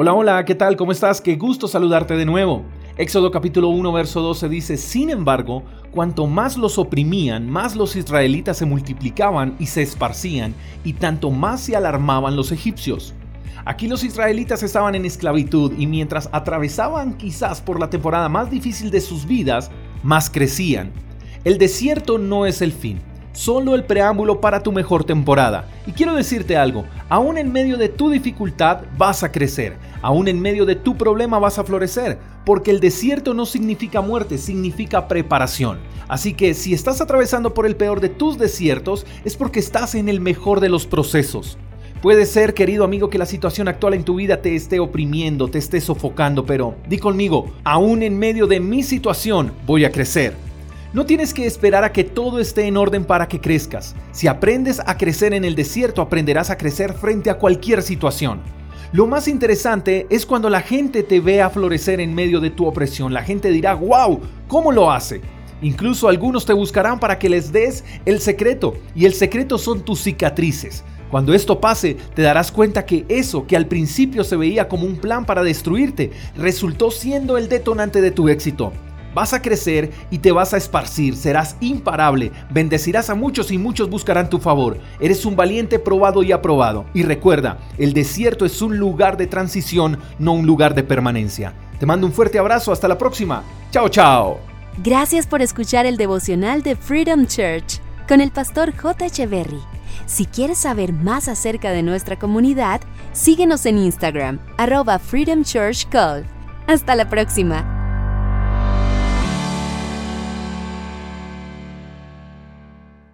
Hola, hola, ¿qué tal? ¿Cómo estás? Qué gusto saludarte de nuevo. Éxodo capítulo 1, verso 12 dice, Sin embargo, cuanto más los oprimían, más los israelitas se multiplicaban y se esparcían, y tanto más se alarmaban los egipcios. Aquí los israelitas estaban en esclavitud y mientras atravesaban quizás por la temporada más difícil de sus vidas, más crecían. El desierto no es el fin solo el preámbulo para tu mejor temporada. Y quiero decirte algo, aún en medio de tu dificultad vas a crecer, aún en medio de tu problema vas a florecer, porque el desierto no significa muerte, significa preparación. Así que si estás atravesando por el peor de tus desiertos, es porque estás en el mejor de los procesos. Puede ser, querido amigo, que la situación actual en tu vida te esté oprimiendo, te esté sofocando, pero di conmigo, aún en medio de mi situación voy a crecer. No tienes que esperar a que todo esté en orden para que crezcas. Si aprendes a crecer en el desierto, aprenderás a crecer frente a cualquier situación. Lo más interesante es cuando la gente te ve a florecer en medio de tu opresión. La gente dirá, wow, ¿cómo lo hace? Incluso algunos te buscarán para que les des el secreto. Y el secreto son tus cicatrices. Cuando esto pase, te darás cuenta que eso que al principio se veía como un plan para destruirte, resultó siendo el detonante de tu éxito. Vas a crecer y te vas a esparcir, serás imparable, bendecirás a muchos y muchos buscarán tu favor. Eres un valiente probado y aprobado. Y recuerda, el desierto es un lugar de transición, no un lugar de permanencia. Te mando un fuerte abrazo, hasta la próxima. Chao, chao. Gracias por escuchar el devocional de Freedom Church con el pastor J. Echeverry. Si quieres saber más acerca de nuestra comunidad, síguenos en Instagram, arroba Freedom Church Call. Hasta la próxima.